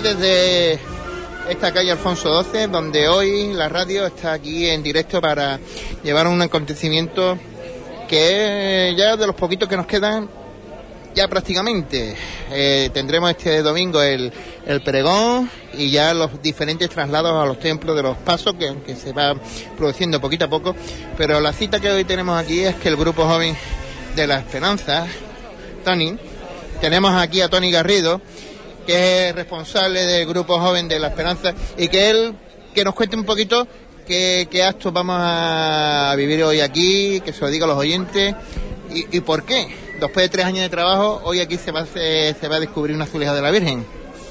desde esta calle Alfonso XII, donde hoy la radio está aquí en directo para llevar un acontecimiento que ya de los poquitos que nos quedan, ya prácticamente. Eh, tendremos este domingo el, el, pregón y ya los diferentes traslados a los templos de los pasos que, que se va produciendo poquito a poco. Pero la cita que hoy tenemos aquí es que el grupo joven de la esperanza, Tony, tenemos aquí a Tony Garrido, que es responsable del grupo joven de la esperanza y que él que nos cuente un poquito qué, qué actos vamos a vivir hoy aquí, que se lo diga a los oyentes y, y por qué. Después de tres años de trabajo, hoy aquí se va, a, se, se va a descubrir una azuleja de la Virgen.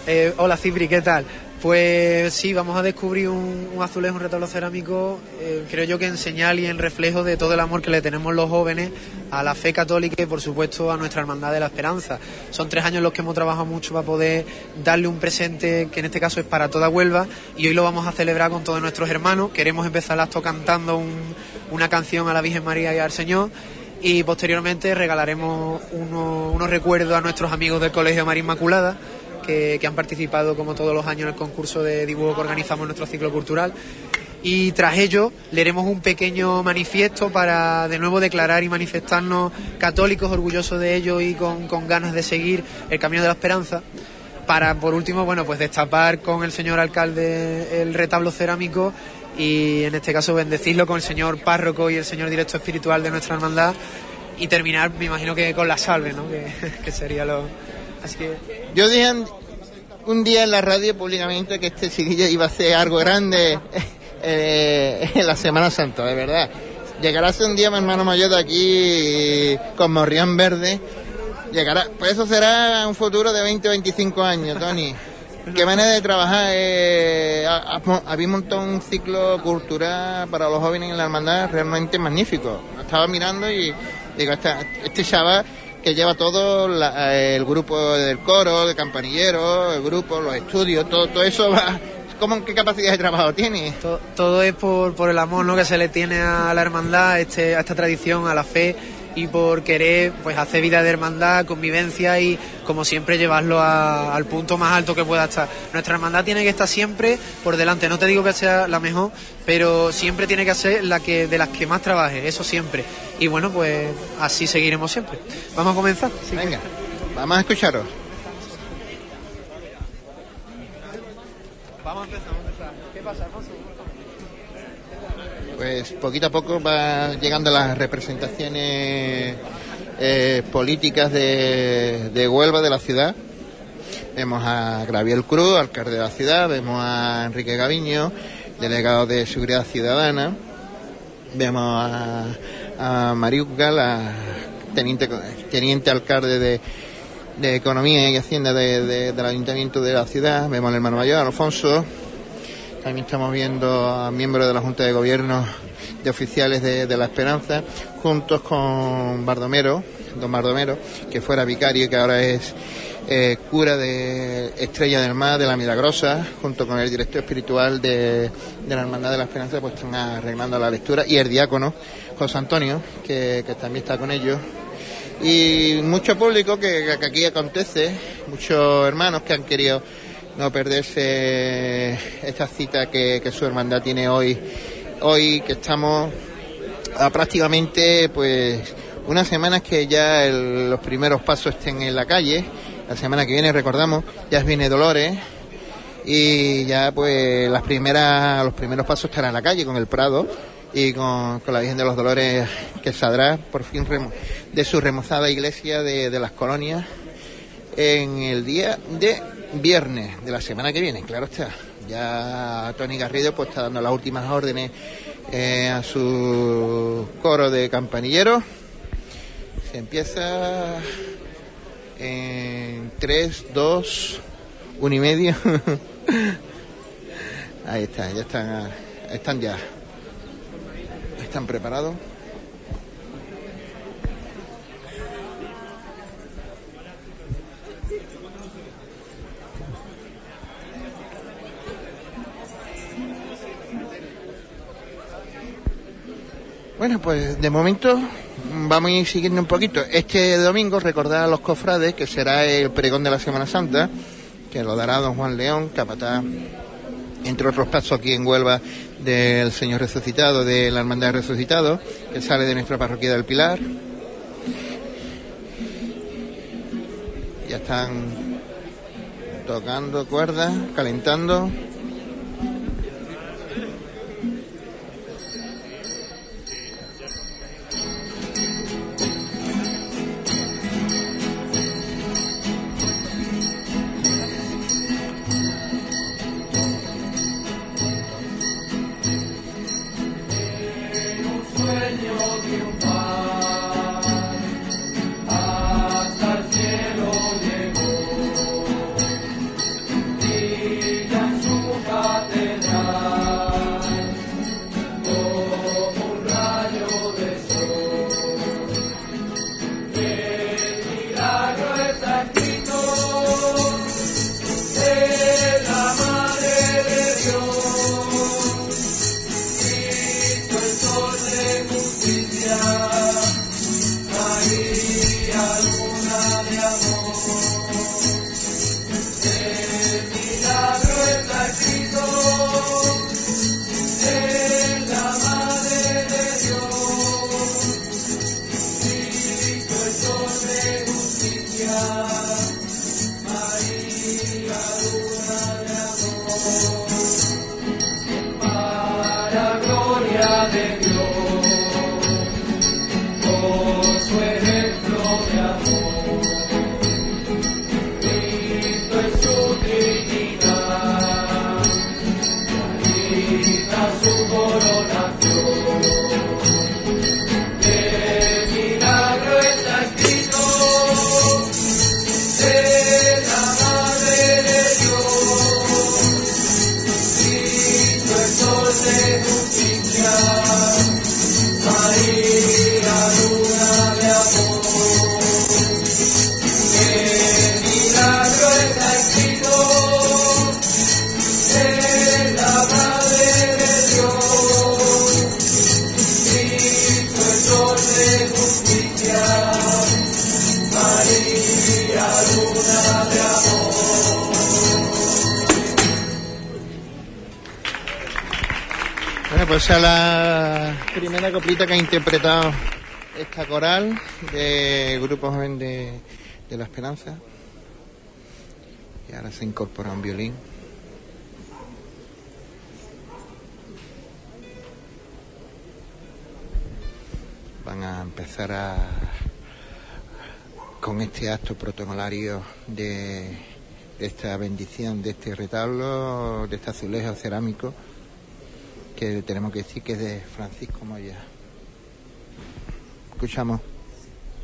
Eh, hola Cipri, ¿qué tal? Pues sí, vamos a descubrir un, azulejo, un retablo cerámico, eh, creo yo que en señal y en reflejo de todo el amor que le tenemos los jóvenes a la fe católica y por supuesto a nuestra hermandad de la esperanza. Son tres años los que hemos trabajado mucho para poder darle un presente que en este caso es para toda Huelva y hoy lo vamos a celebrar con todos nuestros hermanos. Queremos empezar el acto cantando un, una canción a la Virgen María y al Señor y posteriormente regalaremos uno, unos recuerdos a nuestros amigos del Colegio María Inmaculada que, han participado como todos los años en el concurso de dibujo que organizamos en nuestro ciclo cultural. Y tras ello leeremos un pequeño manifiesto para de nuevo declarar y manifestarnos católicos, orgullosos de ello y con, con ganas de seguir el camino de la esperanza. Para, por último, bueno, pues destapar con el señor alcalde el retablo cerámico y en este caso bendecirlo con el señor párroco y el señor director espiritual de nuestra hermandad y terminar, me imagino que con la salve, ¿no? Que, que sería lo, Que... Yo dije un día en la radio públicamente que este chiquillo iba a hacer algo grande eh, en la Semana Santa, de verdad. Llegará hace un día mi hermano mayor de aquí con Morrián Verde. Llegará, pues eso será un futuro de 20 o 25 años, Tony. Qué manera de trabajar. Eh, había montado un ciclo cultural para los jóvenes en la hermandad realmente magnífico. Estaba mirando y digo, este, este chaval que lleva todo la, el grupo del coro, de campanilleros, el grupo, los estudios, todo, todo eso va. ¿Cómo, ¿Qué capacidad de trabajo tiene? Todo, todo es por, por, el amor ¿no? que se le tiene a la hermandad, este, a esta tradición, a la fe y por querer pues hacer vida de hermandad, convivencia y como siempre llevarlo a, al punto más alto que pueda estar. Nuestra hermandad tiene que estar siempre por delante, no te digo que sea la mejor, pero siempre tiene que ser la que de las que más trabaje, eso siempre. Y bueno, pues así seguiremos siempre. Vamos a comenzar. Sí, Venga, vamos a escucharos. Vamos a empezar, vamos a empezar. ¿Qué pasa, Alfonso? Pues poquito a poco va llegando las representaciones eh, políticas de, de, Huelva, de la ciudad. Vemos a Graviel Cruz, alcalde de la ciudad, vemos a Enrique Gaviño, delegado de Seguridad Ciudadana, vemos a, a Mariuca, la teniente, teniente alcalde de, de Economía y Hacienda de, de, del Ayuntamiento de la ciudad, vemos al hermano mayor, Alfonso, también estamos viendo a miembros de la Junta de Gobierno de oficiales de, de, La Esperanza, juntos con Bardomero, don Bardomero, que fuera vicario y que ahora es eh, cura de Estrella del Mar, de la Milagrosa, junto con el director espiritual de, de la Hermandad de la Esperanza, pues están arreglando la lectura, y el diácono, José Antonio, que, que también está con ellos. Y mucho público que, que aquí acontece, muchos hermanos que han querido no perderse esta cita que, que, su hermandad tiene hoy, hoy que estamos a prácticamente pues unas semanas que ya el, los primeros pasos estén en la calle. La semana que viene, recordamos, ya viene Dolores y ya pues las primeras, los primeros pasos estarán en la calle con el Prado y con, con la Virgen de los Dolores que saldrá por fin de su remozada iglesia de, de las colonias en el día de viernes de la semana que viene, claro está. Ya Tony Garrido pues está dando las últimas órdenes eh, a su coro de campanilleros. Se empieza en 3, 2, 1 y medio. Ahí está, ya están, están ya. Están preparados. Bueno, pues de momento vamos a ir siguiendo un poquito. Este domingo recordar a los cofrades que será el pregón de la Semana Santa, que lo dará don Juan León, capataz, entre otros pasos aquí en Huelva, del Señor Resucitado, de la Hermandad Resucitado, que sale de nuestra parroquia del Pilar. Ya están tocando cuerdas, calentando. Pues a la primera coplita que ha interpretado esta coral de Grupo Joven de, de la Esperanza. Y ahora se incorpora un violín. Van a empezar a con este acto protocolario de, de esta bendición, de este retablo, de este azulejo cerámico que tenemos que decir que es de Francisco Moya. Escuchamos.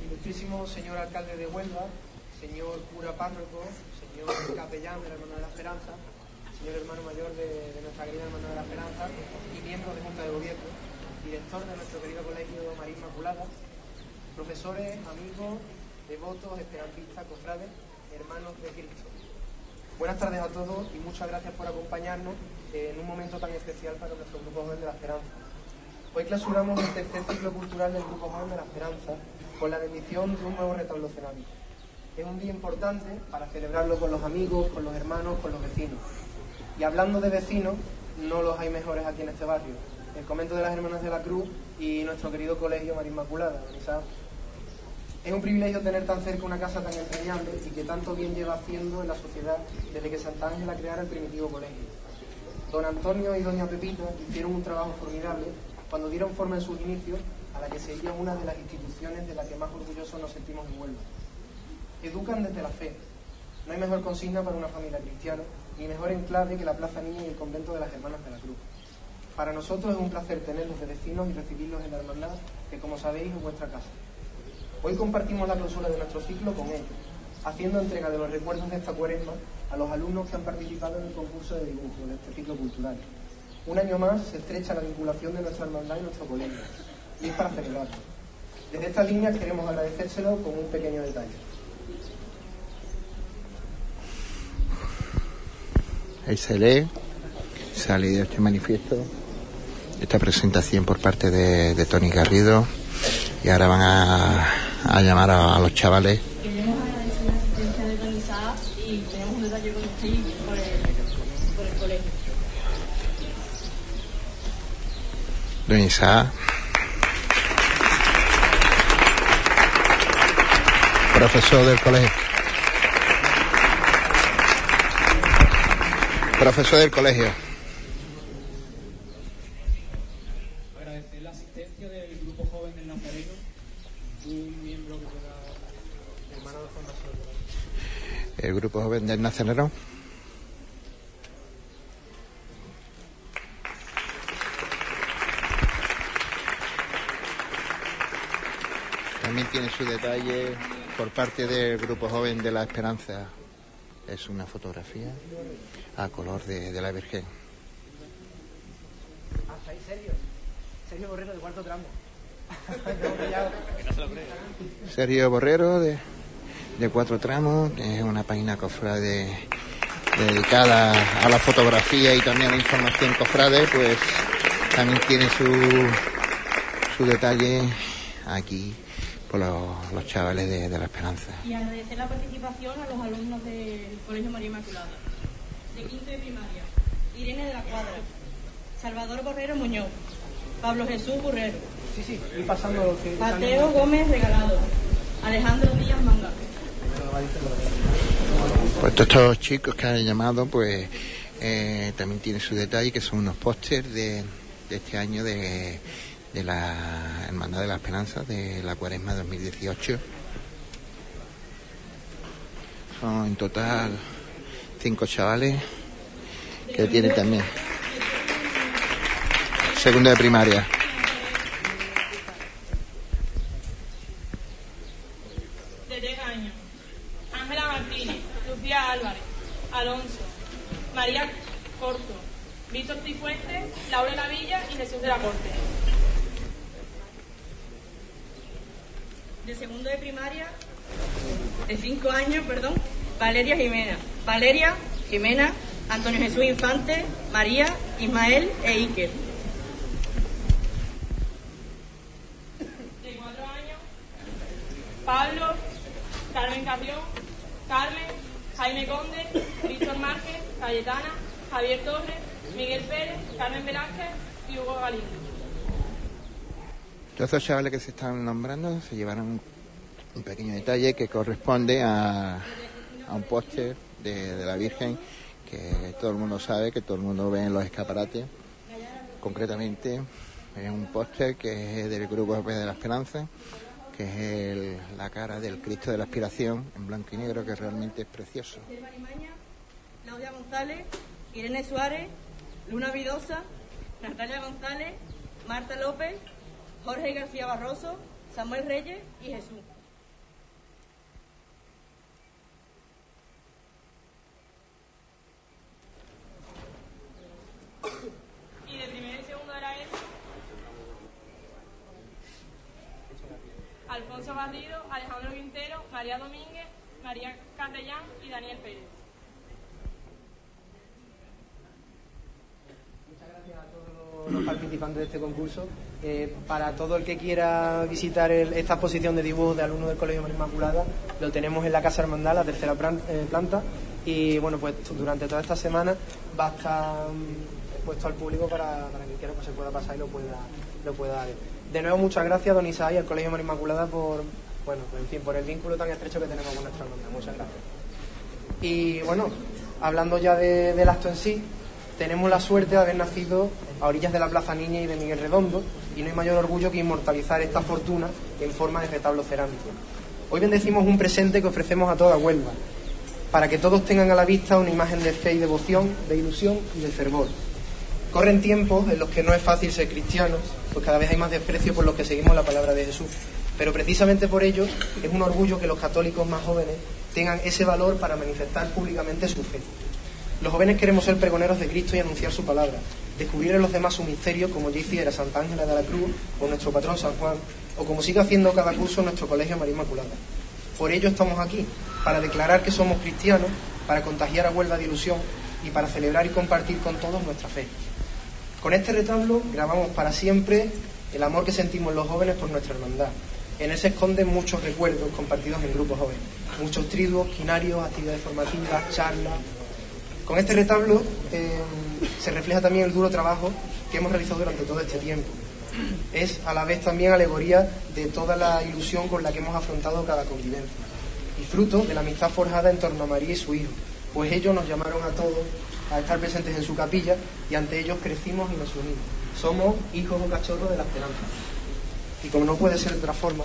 Ilustrísimo señor alcalde de Huelva, señor cura párroco, señor capellán de la Hermandad de la Esperanza, señor hermano mayor de, de nuestra querida Hermandad de la Esperanza y miembro de Junta de Gobierno, director de nuestro querido colegio María Inmaculada, profesores, amigos, devotos, esperantistas, cofrades, hermanos de Cristo. Buenas tardes a todos y muchas gracias por acompañarnos en un momento tan especial para nuestro Grupo Joven de la Esperanza. Hoy clausuramos el tercer ciclo cultural del Grupo Joven de la Esperanza con la bendición de un nuevo retablo cerámico. Es un día importante para celebrarlo con los amigos, con los hermanos, con los vecinos. Y hablando de vecinos, no los hay mejores aquí en este barrio. El convento de las Hermanas de la Cruz y nuestro querido colegio María Inmaculada, es un privilegio tener tan cerca una casa tan entrañable y que tanto bien lleva haciendo en la sociedad desde que Santa Ángela creara el primitivo colegio. Don Antonio y Doña Pepita hicieron un trabajo formidable cuando dieron forma en sus inicios a la que sería una de las instituciones de la que más orgullosos nos sentimos en Huelva. Educan desde la fe. No hay mejor consigna para una familia cristiana, ni mejor enclave que la Plaza Niña y el convento de las Hermanas de la Cruz. Para nosotros es un placer tenerlos de vecinos y recibirlos en la hermandad, que como sabéis es vuestra casa. Hoy compartimos la clausura de nuestro ciclo con ellos, haciendo entrega de los recuerdos de esta cuaresma a los alumnos que han participado en el concurso de dibujo de este ciclo cultural. Un año más se estrecha la vinculación de nuestra hermandad y nuestro colegio, y es para celebrarlo. Desde esta línea queremos agradecérselo con un pequeño detalle. Ahí se lee, se ha este manifiesto, esta presentación por parte de, Tony Garrido, y ahora van a, llamar a, los chavales. Queremos agradecer la asistencia de organizada y tenemos un detalle con usted colegio. Isaac. Profesor del colegio. Profesor del colegio. Agradecer la asistencia del Grupo Joven del Nazareno, un miembro que pueda... El grupo joven del Nazareno. También tiene su detalle por parte del grupo joven de la Esperanza. Es una fotografía a color de, de la Virgen. Hasta ahí, Sergio. Sergio Borrero de cuarto tramo. Sergio Borrero de, de Cuatro Tramos, que es una página cofrade dedicada a la fotografía y también a la información cofrade, pues también tiene su, su detalle aquí por los, los chavales de, de la Esperanza. Y agradecer la participación a los alumnos del Colegio María Inmaculada. De quinto de primaria, Irene de la Cuadra, Salvador Borrero Muñoz, Pablo Jesús Burrero, Sí, sí, y pasando los que... Mateo Gómez Regalado, Alejandro Díaz Manga. Pues todos estos chicos que han llamado, pues eh, también tienen su detalle, que son unos pósters de, de este año de, de la Hermandad de la Esperanza, de la Cuaresma 2018. Son en total cinco chavales que tienen también segundo de primaria. de Regaño, Ángela Martínez, Lucía Álvarez, Alonso, María Corto, Víctor Cifuentes, Laura Lavilla y Jesús de la Corte. De segundo de primaria, de cinco años, perdón, Valeria Jimena, Valeria Jimena, Antonio Jesús Infante, María, Ismael e Iker. De cuatro años, Pablo, Carmen Carrión, Carmen, Jaime Conde, Víctor Márquez, Cayetana, Javier Torres, Miguel Pérez, Carmen Velázquez y Hugo Galindo. Todos estos chavales que se están nombrando se llevaron un pequeño detalle que corresponde a, a un póster de, de la Virgen que todo el mundo sabe, que todo el mundo ve en los escaparates. Concretamente, es un póster que es del Grupo de la Esperanza, que es el- la cara del Cristo de la Aspiración en blanco y negro, que realmente es precioso. Claudia González, Irene Suárez, Luna Vidosa, Natalia González, Marta López, Jorge García Barroso, Samuel Reyes y Jesús. Y de primero y segundo de la ESO, Alfonso Garrido, Alejandro Quintero, María Domínguez, María Carrellán y Daniel Pérez. Muchas gracias a todos los participantes de este concurso. Eh, para todo el que quiera visitar el- esta exposición de dibujos de alumnos del Colegio María Inmaculada, lo tenemos en la Casa Hermandad, la tercera eh, planta. Y bueno, pues durante toda esta semana va a estar mm, puesto al público para, para que quiera pues, se pueda pasar y lo pueda, lo pueda ver. De nuevo, muchas gracias, don Isaí, al Colegio María Inmaculada, por, bueno, en fin, por el vínculo tan estrecho que tenemos con nuestra hermandad. Muchas gracias. Y bueno, hablando ya de- del acto en sí, tenemos la suerte de haber nacido a orillas de la Plaza Niña y de Miguel Redondo, y no hay mayor orgullo que inmortalizar esta fortuna en forma de retablo cerámico. Hoy bendecimos un presente que ofrecemos a toda Huelva, para que todos tengan a la vista una imagen de fe y devoción, de ilusión y de fervor. Corren tiempos en los que no es fácil ser cristianos, pues cada vez hay más desprecio por los que seguimos la palabra de Jesús. Pero precisamente por ello es un orgullo que los católicos más jóvenes tengan ese valor para manifestar públicamente su fe. Los jóvenes queremos ser pregoneros de Cristo y anunciar su palabra, descubrir en los demás su misterio, como ya hiciera Santa Ángela de la Cruz o nuestro patrón San Juan, o como sigue haciendo cada curso nuestro Colegio María Inmaculada. Por ello estamos aquí, para declarar que somos cristianos, para contagiar a Huelva de ilusión y para celebrar y compartir con todos nuestra fe. Con este retablo grabamos para siempre el amor que sentimos los jóvenes por nuestra hermandad. En él se esconden muchos recuerdos compartidos en grupos jóvenes, muchos triduos, quinarios, actividades formativas, charlas. Con este retablo eh, se refleja también el duro trabajo que hemos realizado durante todo este tiempo. Es a la vez también alegoría de toda la ilusión con la que hemos afrontado cada convivencia y fruto de la amistad forjada en torno a María y su hijo, pues ellos nos llamaron a todos a estar presentes en su capilla y ante ellos crecimos y nos unimos. Somos hijos o cachorros de la esperanza. Y como no puede ser de otra forma,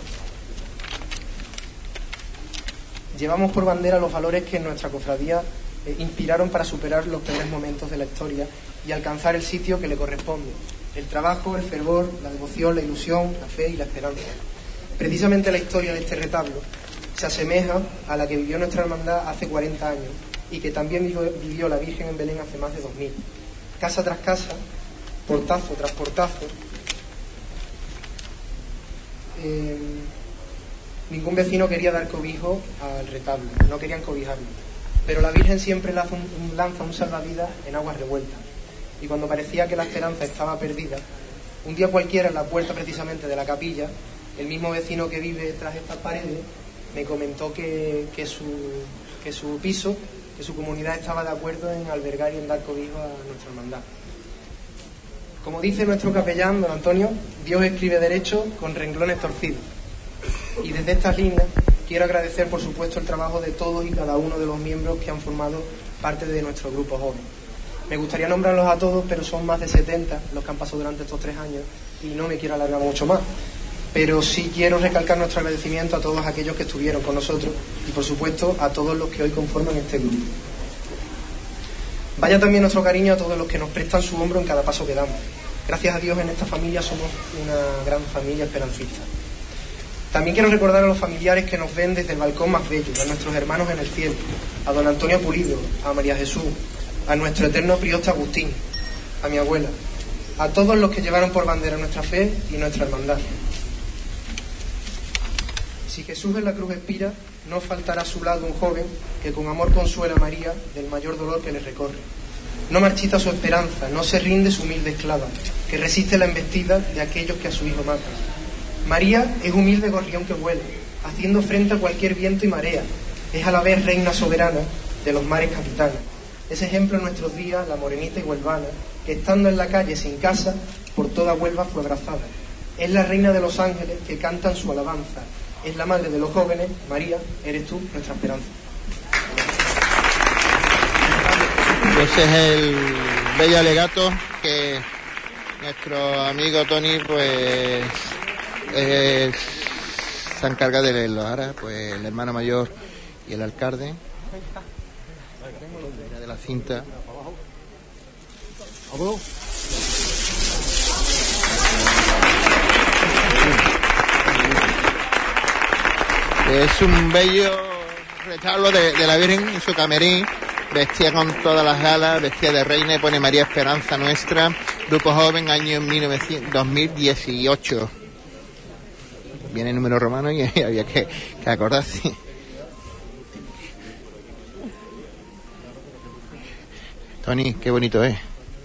llevamos por bandera los valores que en nuestra cofradía eh, inspiraron para superar los peores momentos de la historia y alcanzar el sitio que le corresponde. El trabajo, el fervor, la devoción, la ilusión, la fe y la esperanza. Precisamente la historia de este retablo se asemeja a la que vivió nuestra hermandad hace 40 años y que también vivió, la Virgen en Belén hace más de 2000. Casa tras casa, portazo tras portazo, eh, ningún vecino quería dar cobijo al retablo, no querían cobijarlo. Pero la Virgen siempre lanza un, lanza un salvavidas en aguas revueltas. Y cuando parecía que la esperanza estaba perdida, un día cualquiera en la puerta precisamente de la capilla, el mismo vecino que vive tras estas paredes me comentó que, su, que su piso que su comunidad estaba de acuerdo en albergar y en dar cobijo a nuestra hermandad. Como dice nuestro capellán, don Antonio, Dios escribe derecho con renglones torcidos. Y desde estas líneas quiero agradecer, por supuesto, el trabajo de todos y cada uno de los miembros que han formado parte de nuestro grupo joven. Me gustaría nombrarlos a todos, pero son más de 70 los que han pasado durante estos tres años y no me quiero alargar mucho más pero sí quiero recalcar nuestro agradecimiento a todos aquellos que estuvieron con nosotros y por supuesto a todos los que hoy conforman este grupo. Vaya también nuestro cariño a todos los que nos prestan su hombro en cada paso que damos. Gracias a Dios en esta familia somos una gran familia esperancista. También quiero recordar a los familiares que nos ven desde el balcón más bello, a nuestros hermanos en el cielo, a don Antonio Pulido, a María Jesús, a nuestro eterno prioste Agustín, a mi abuela, a todos los que llevaron por bandera nuestra fe y nuestra hermandad. Si Jesús en la cruz expira, no faltará a su lado un joven que con amor consuela a María del mayor dolor que le recorre. No marchita su esperanza, no se rinde su humilde esclava, que resiste la embestida de aquellos que a su hijo matan. María es humilde gorrión que vuela, haciendo frente a cualquier viento y marea. Es a la vez reina soberana de los mares capitanes. Es ejemplo en nuestros días la morenita y huelvana, que estando en la calle sin casa, por toda Huelva fue abrazada. Es la reina de los ángeles que cantan su alabanza, es la madre de los jóvenes, María, eres tú nuestra esperanza. Ese es el bello alegato que nuestro amigo Tony pues se encarga de leerlo. Ahora pues el hermano mayor y el alcalde de la cinta. Es un bello retablo de, la Virgen en su camerín, vestida con todas las galas, vestida de reina y pone María Esperanza Nuestra, Grupo Joven, año 2018. Viene el número romano y había que, acordarse. Tony, qué bonito es.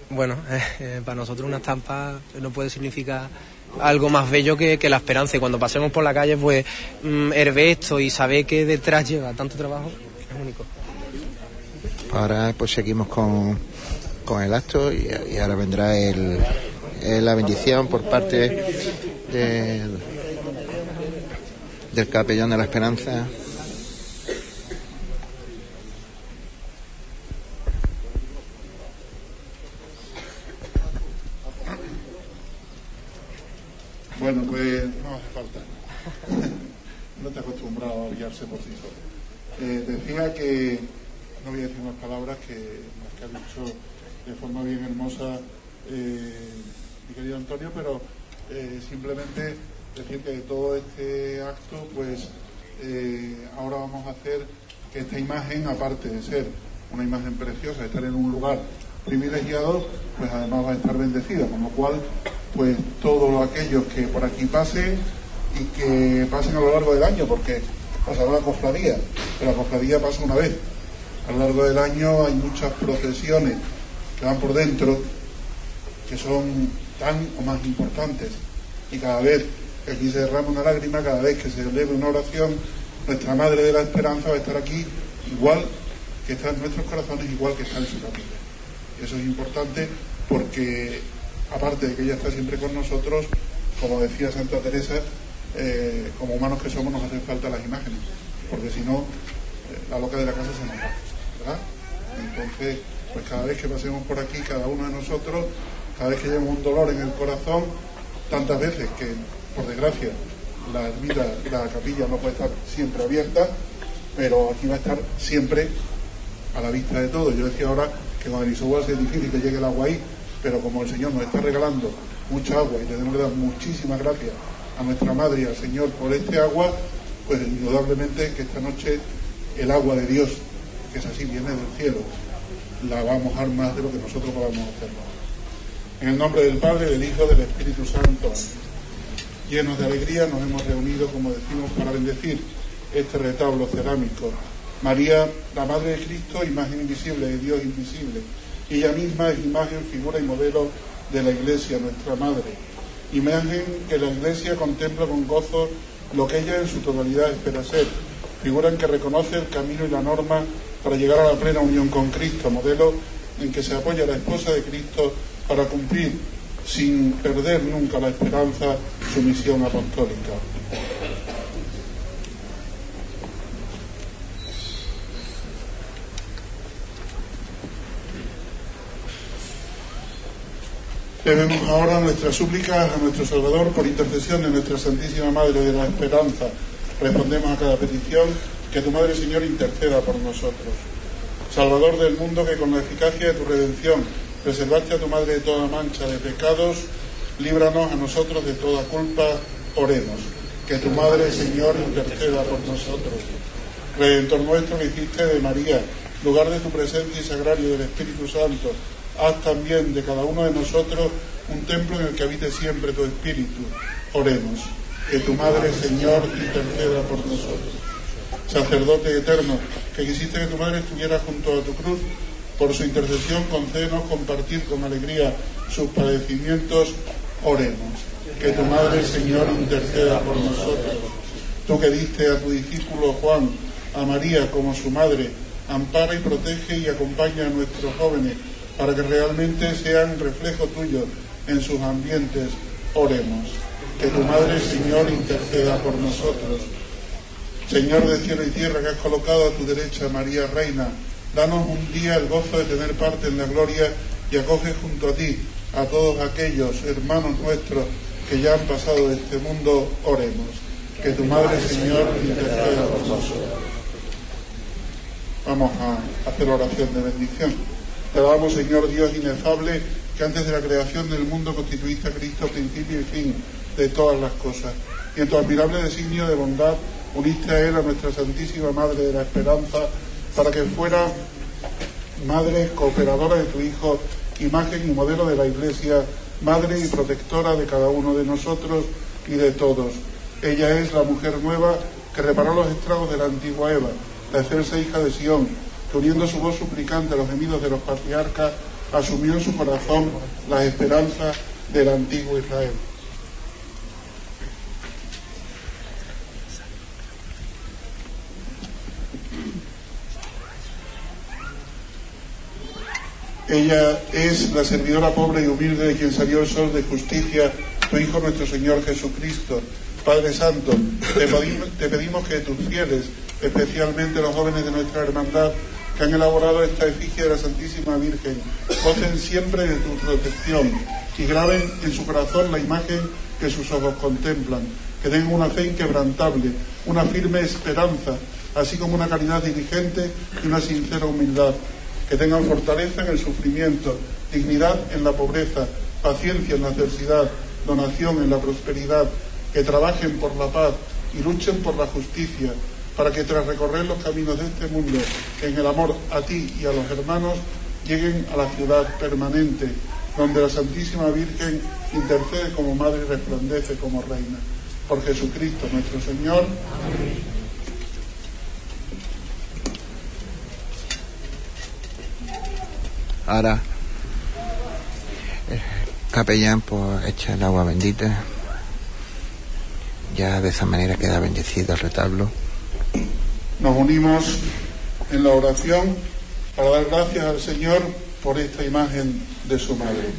Bueno, eh, para nosotros una estampa no puede significar algo más bello que, la esperanza. Y cuando pasemos por la calle, pues mm, esto y saber que detrás lleva tanto trabajo es único. Ahora pues seguimos con, con el acto y, ahora vendrá el, la bendición por parte del capellán de la esperanza. Bueno, pues no hace falta. no te acostumbrado a guiarse por sí solo. Eh, decía que, no voy a decir más palabras que las que ha dicho de forma bien hermosa eh, mi querido Antonio, pero eh, simplemente decir que de todo este acto, pues ahora vamos a hacer que esta imagen, aparte de ser una imagen preciosa, estar en un lugar privilegiado, pues además va a estar bendecida, con lo cual pues todos aquellos que por aquí pasen y que pasen a lo largo del año, porque pasará la cofradía, pero la cofradía pasa una vez. A lo largo del año hay muchas procesiones que van por dentro, que son tan o más importantes. Y cada vez que aquí se derrama una lágrima, cada vez que se eleve una oración, nuestra Madre de la Esperanza va a estar aquí igual que está en nuestros corazones, igual que está en su capilla. Eso es importante porque, aparte de que ella está siempre con nosotros, como decía Santa Teresa, eh, como humanos que somos nos hacen falta las imágenes, porque si no, eh, la loca de la casa se nos va. Entonces, pues cada vez que pasemos por aquí, cada uno de nosotros, cada vez que llevemos un dolor en el corazón, tantas veces que, por desgracia, la ermita, la capilla no puede estar siempre abierta, pero aquí va a estar siempre a la vista de todos. Yo decía ahora que con el es difícil que llegue el agua ahí, pero como el Señor nos está regalando mucha agua y tenemos que dar muchísimas gracias a nuestra Madre y al Señor por este agua, pues indudablemente que esta noche el agua de Dios, que es así, viene del cielo, la va a mojar más de lo que nosotros podamos hacerlo. En el nombre del Padre, del Hijo, del Espíritu Santo, llenos de alegría, nos hemos reunido, como decimos, para bendecir este retablo cerámico. María, la Madre de Cristo, imagen invisible de Dios invisible. Ella misma es imagen, figura y modelo de la Iglesia, nuestra Madre. Imagen que la Iglesia contempla con gozo lo que ella en su totalidad espera ser. Figura en que reconoce el camino y la norma para llegar a la plena unión con Cristo, modelo en que se apoya la esposa de Cristo para cumplir sin perder nunca la esperanza su misión apostólica. Debemos ahora nuestras súplicas a nuestro Salvador por intercesión de nuestra Santísima Madre de la Esperanza. Respondemos a cada petición que tu Madre Señor interceda por nosotros. Salvador del mundo que con la eficacia de tu redención preservaste a tu Madre de toda mancha de pecados, líbranos a nosotros de toda culpa, oremos. Que tu Madre Señor interceda por nosotros. Redentor nuestro que hiciste de María, lugar de tu presencia y sagrario del Espíritu Santo, haz también de cada uno de nosotros un templo en el que habite siempre tu Espíritu. Oremos. Que tu Madre, Señor, interceda por nosotros. Sacerdote eterno, que quisiste que tu Madre estuviera junto a tu cruz, por su intercesión concédenos compartir con alegría sus padecimientos. Oremos. Que tu Madre, Señor, interceda por nosotros. Tú que diste a tu discípulo Juan, a María como su madre, ampara y protege y acompaña a nuestros jóvenes para que realmente sean reflejo tuyo en sus ambientes. Oremos. Que tu Madre, Señor, interceda por nosotros. Señor de cielo y tierra, que has colocado a tu derecha María Reina, danos un día el gozo de tener parte en la gloria y acoge junto a ti a todos aquellos hermanos nuestros que ya han pasado de este mundo. Oremos. Que tu Madre, Señor, interceda por nosotros. Vamos a hacer oración de bendición. Te damos, Señor Dios inefable, que antes de la creación del mundo constituiste a Cristo principio y fin de todas las cosas. Y en tu admirable designio de bondad uniste a Él a nuestra Santísima Madre de la Esperanza para que fuera madre cooperadora de tu Hijo, imagen y modelo de la Iglesia, madre y protectora de cada uno de nosotros y de todos. Ella es la mujer nueva que reparó los estragos de la antigua Eva, la excelsa hija de Sión, que uniendo su voz suplicante a los gemidos de los patriarcas, asumió en su corazón las esperanzas del antiguo Israel. Ella es la servidora pobre y humilde de quien salió el sol de justicia, tu Hijo nuestro Señor Jesucristo. Padre Santo, te pedimos, te pedimos que tus fieles, especialmente los jóvenes de nuestra hermandad, que han elaborado esta efigie de la Santísima Virgen, gocen siempre de tu protección y graben en su corazón la imagen que sus ojos contemplan, que tengan una fe inquebrantable, una firme esperanza, así como una caridad diligente y una sincera humildad, que tengan fortaleza en el sufrimiento, dignidad en la pobreza, paciencia en la adversidad, donación en la prosperidad, que trabajen por la paz y luchen por la justicia, para que tras recorrer los caminos de este mundo, en el amor a ti y a los hermanos, lleguen a la ciudad permanente, donde la Santísima Virgen intercede como madre y resplandece como reina. Por Jesucristo nuestro Señor. Ahora, el capellán pues echa el agua bendita. Ya de esa manera queda bendecido el retablo. Nos unimos en la oración para dar gracias al Señor por esta imagen de su madre.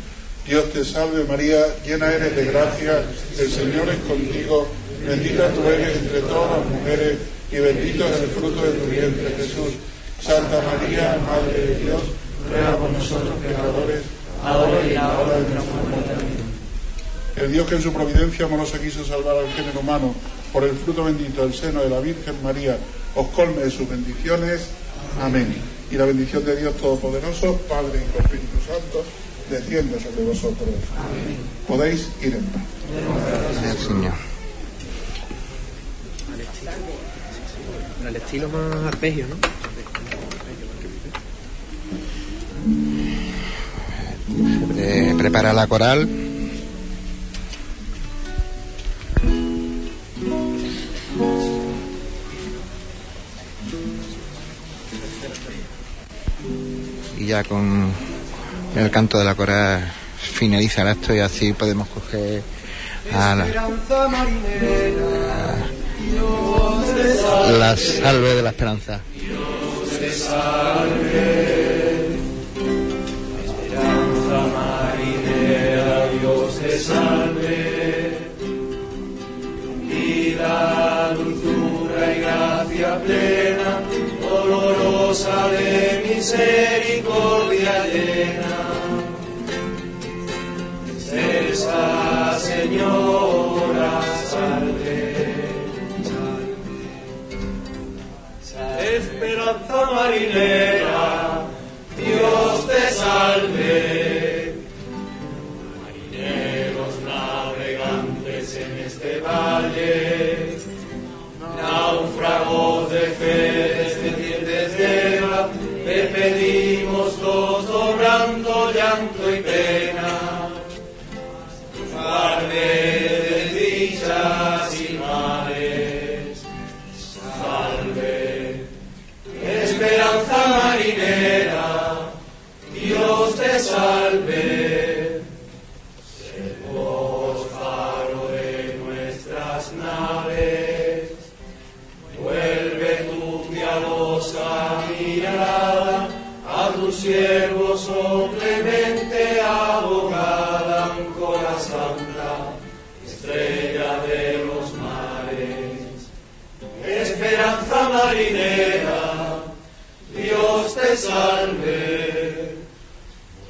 Dios te salve María, llena eres de gracia, el Señor es contigo, bendita tú eres entre todas las mujeres y bendito es el fruto de tu vientre Jesús. Santa María, Madre de Dios, ruega por nosotros pecadores, ahora y en la hora de nuestra muerte. El Dios que en su providencia amorosa quiso salvar al género humano por el fruto bendito del seno de la Virgen María, os colme de sus bendiciones. Amén. Y la bendición de Dios Todopoderoso, Padre y Espíritu Santo, descienda sobre vosotros. Amén. Podéis ir en paz. Gracias, Señor. Al estilo más arpegio, ¿no? Eh, prepara la coral. Y ya con el canto de la coral finaliza el acto y así podemos coger a la, a la salve de la esperanza. Salve, vida, dulzura y gracia plena, de misericordia llena. Esa Señora, salve, salve. Esperanza marinera, Dios te salve. Marinera, Dios te salve.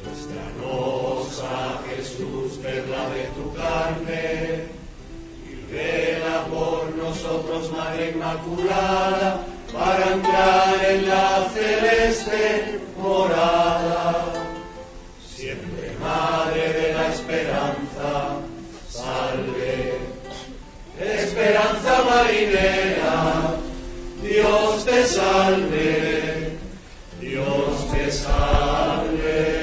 Muéstranos a Jesús, perla de tu carne, y vela por nosotros, Madre Inmaculada, para entrar en la celeste morada. Siempre Madre de la esperanza, salve. Esperanza marinera, Dios te salve, Dios te salve.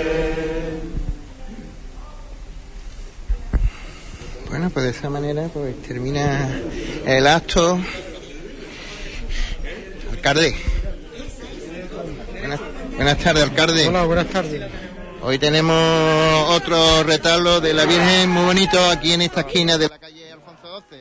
Bueno, pues de esa manera pues termina el acto. Alcalde. Buenas, buenas tardes, alcalde. Hola, buenas tardes. Hoy tenemos otro retablo de la Virgen muy bonito aquí en esta esquina de la calle Alfonso XII.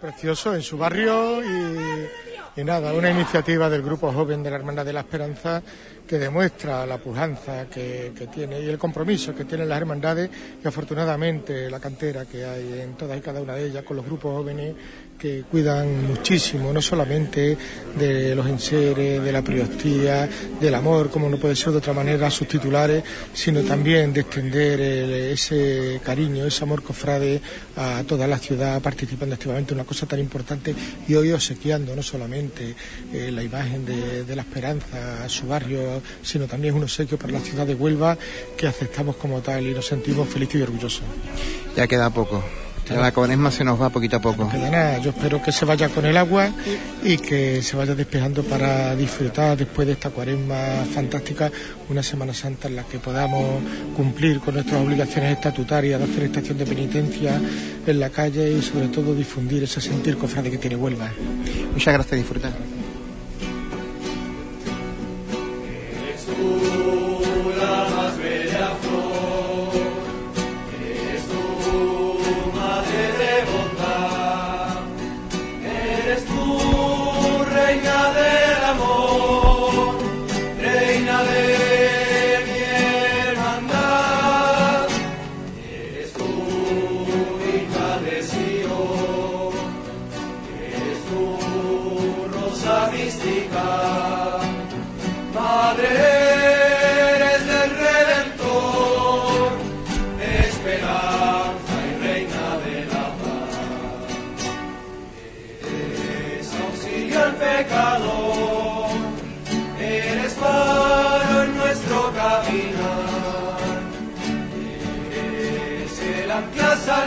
Precioso en su barrio y, y nada, una iniciativa del Grupo Joven de la Hermandad de la Esperanza que demuestra la pujanza que, tiene y el compromiso que tienen las hermandades y afortunadamente la cantera que hay en todas y cada una de ellas con los grupos jóvenes que cuidan muchísimo, no solamente de los enseres, de la priostía, del amor, como no puede ser de otra manera, a sus titulares, sino también de extender el- ese cariño, ese amor cofrade a toda la ciudad, participando activamente en una cosa tan importante y hoy obsequiando no solamente eh, la imagen de la esperanza a su barrio, sino también un obsequio para la ciudad de Huelva que aceptamos como tal y nos sentimos felices y orgullosos. Ya queda poco. Ya la cuaresma se nos va poquito a poco. queda nada. Yo espero que se vaya con el agua y que se vaya despejando para disfrutar después de esta cuaresma fantástica, una Semana Santa en la que podamos cumplir con nuestras obligaciones estatutarias de hacer estación de penitencia en la calle y sobre todo difundir ese sentir cofrade que tiene Huelva. Muchas gracias, disfrutar.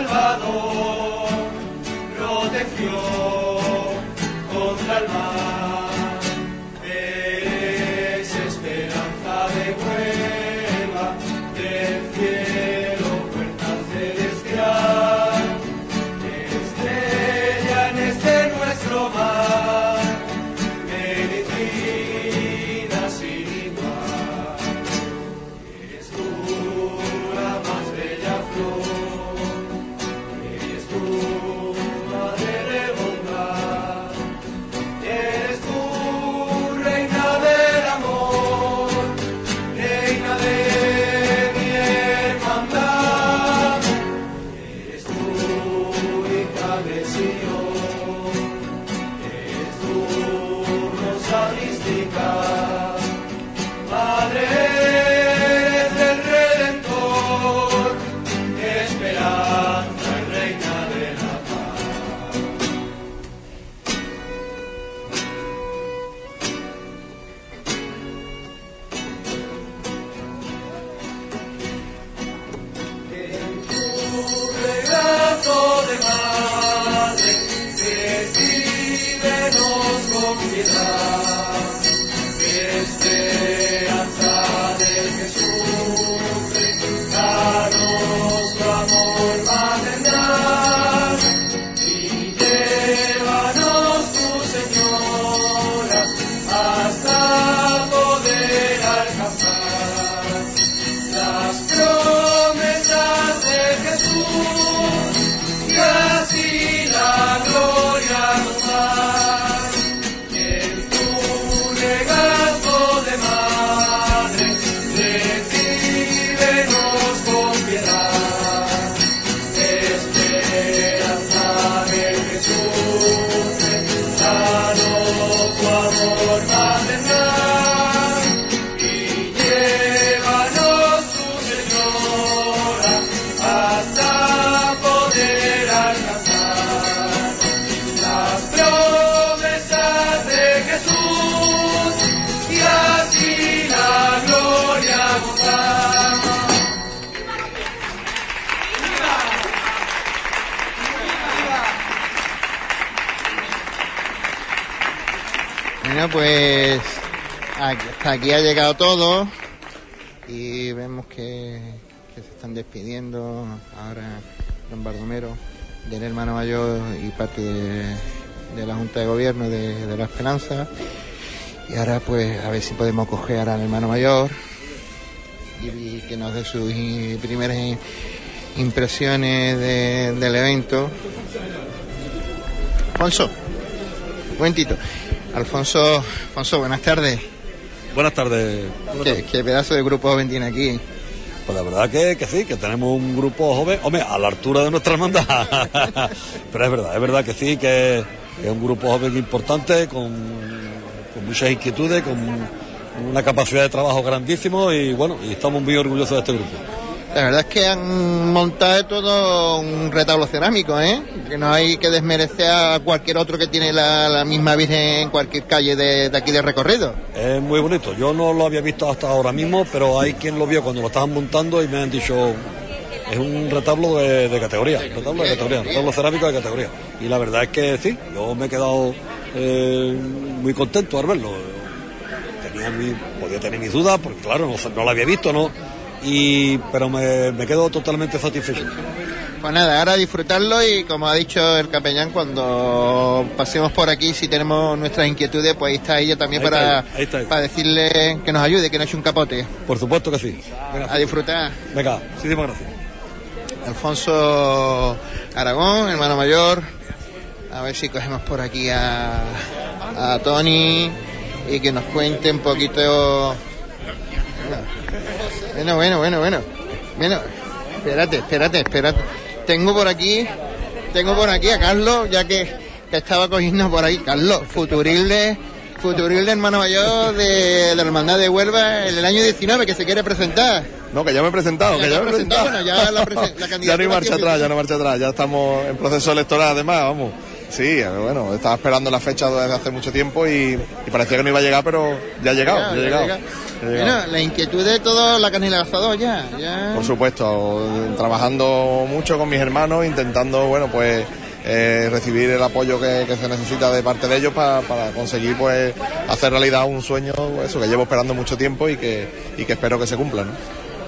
Que pues hasta aquí ha llegado todo y vemos que, se están despidiendo ahora don Bardomero del hermano mayor y parte de, la Junta de Gobierno de, de La Esperanza. Y ahora pues a ver si podemos coger al hermano mayor y, que nos dé sus primeras impresiones de- del evento. Alfonso, un. Alfonso, Alfonso, buenas tardes. Buenas tardes. ¿Qué, qué pedazo de grupo joven tiene aquí? Pues la verdad que, que sí, que tenemos un grupo joven, hombre, a la altura de nuestra hermandad. Pero es verdad, es verdad que sí, que, que es un grupo joven importante, con, con muchas inquietudes, con una capacidad de trabajo grandísimo y bueno, y estamos muy orgullosos de este grupo. La verdad es que han montado todo un retablo cerámico, ¿eh? Que no hay que desmerecer a cualquier otro que tiene la, misma Virgen en cualquier calle de, aquí de recorrido. Es muy bonito, yo no lo había visto hasta ahora mismo, pero hay quien lo vio cuando lo estaban montando y me han dicho, es un retablo de, de categoría, retablo de categoría, retablo cerámico de categoría. Y la verdad es que sí, yo me he quedado eh, muy contento al verlo. Tenía mi, podía tener mis dudas, porque claro, no, no lo había visto, ¿no? Y, pero me, me quedo totalmente satisfecho. Pues nada, ahora disfrutarlo y como ha dicho el capellán, cuando pasemos por aquí, si tenemos nuestras inquietudes, pues ahí está ella también Ahí para, ahí está para decirle que nos ayude, que no eche un capote. Por supuesto que sí. A disfrutar. venga muchísimas gracias. Alfonso Aragón, hermano mayor. A ver si cogemos por aquí a, a Tony y que nos cuente un poquito. Bueno, bueno, bueno, bueno. Bueno, espérate, espérate, espérate. Tengo por aquí, tengo por aquí a Carlos, ya que, que estaba cogiendo por ahí. Carlos, futurilde, futurilde hermano mayor de, de la hermandad de Huelva en el año 19 que se quiere presentar. No, que ya me he presentado, Ya que te ya me he presentado. bueno, ya la la ya no hay marcha atrás, ya no marcha atrás, ya estamos en proceso electoral además, vamos. Sí, bueno, estaba esperando la fecha desde hace mucho tiempo y, y parecía que no iba a llegar, pero ya ha llegado, ya ha llegado. Ya ha Bueno, la inquietud de todo la canela asador ya, ya. Por supuesto, trabajando mucho con mis hermanos, intentando, bueno, pues eh, recibir el apoyo que, que se necesita de parte de ellos pa- para conseguir, pues, hacer realidad un sueño, eso que llevo esperando mucho tiempo y que, y que espero que se cumpla, ¿no?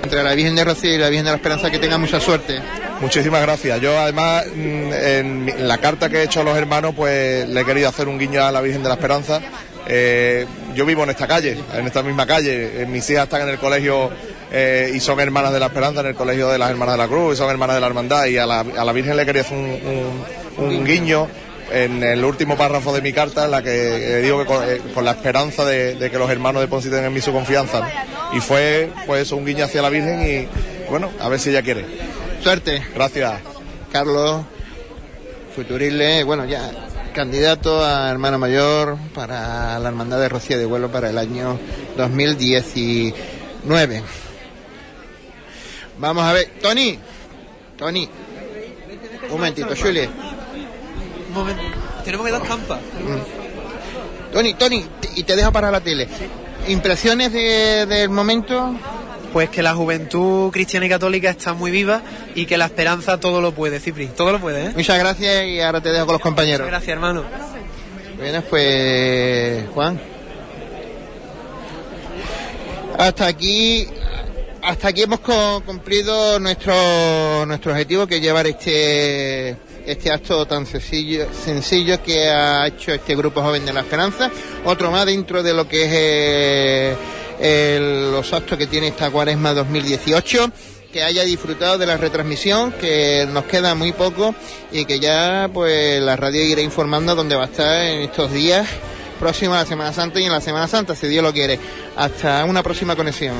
Entre la Virgen de Rocío y la Virgen de la Esperanza que tengan mucha suerte. Muchísimas gracias. Yo además mm, en, la carta que he hecho a los hermanos pues le he querido hacer un guiño a la Virgen de la Esperanza. Eh, yo vivo en esta calle, en esta misma calle. Eh, mis hijas están en el colegio eh, y son hermanas de la Esperanza en el colegio de las Hermanas de la Cruz y son hermanas de la Hermandad y a la, a la Virgen le quería hacer un- un guiño en el último párrafo de mi carta en la que eh, digo que con, eh, con la esperanza de, de que los hermanos depositen en mí su confianza. ¿no? Y fue pues un guiño hacia la Virgen y bueno, a ver si ella quiere. Suerte. Gracias. Carlos Futurile, bueno, ya candidato a hermano mayor para la Hermandad de Rocío de Vuelo para el año 2019. Vamos a ver, Tony, Tony, un momentito, Julie. Un momento. Tenemos que dar campa. Tony, Tony, te- y te dejo para la tele. Impresiones de- del momento. Pues que la juventud cristiana y católica está muy viva y que la esperanza todo lo puede, Cipri. Todo lo puede, ¿eh? Muchas gracias y ahora te dejo con los compañeros. Muchas gracias, hermano. Bueno, pues Juan. Hasta aquí, hasta aquí hemos cumplido nuestro nuestro objetivo que es llevar este este acto tan sencillo, sencillo que ha hecho este grupo joven de la esperanza, otro más dentro de lo que es eh, el- los actos que tiene esta cuaresma 2018 que haya disfrutado de la retransmisión, que nos queda muy poco y que ya pues la radio irá informando dónde va a estar en estos días próximos a la Semana Santa y en la Semana Santa, si Dios lo quiere. Hasta una próxima conexión.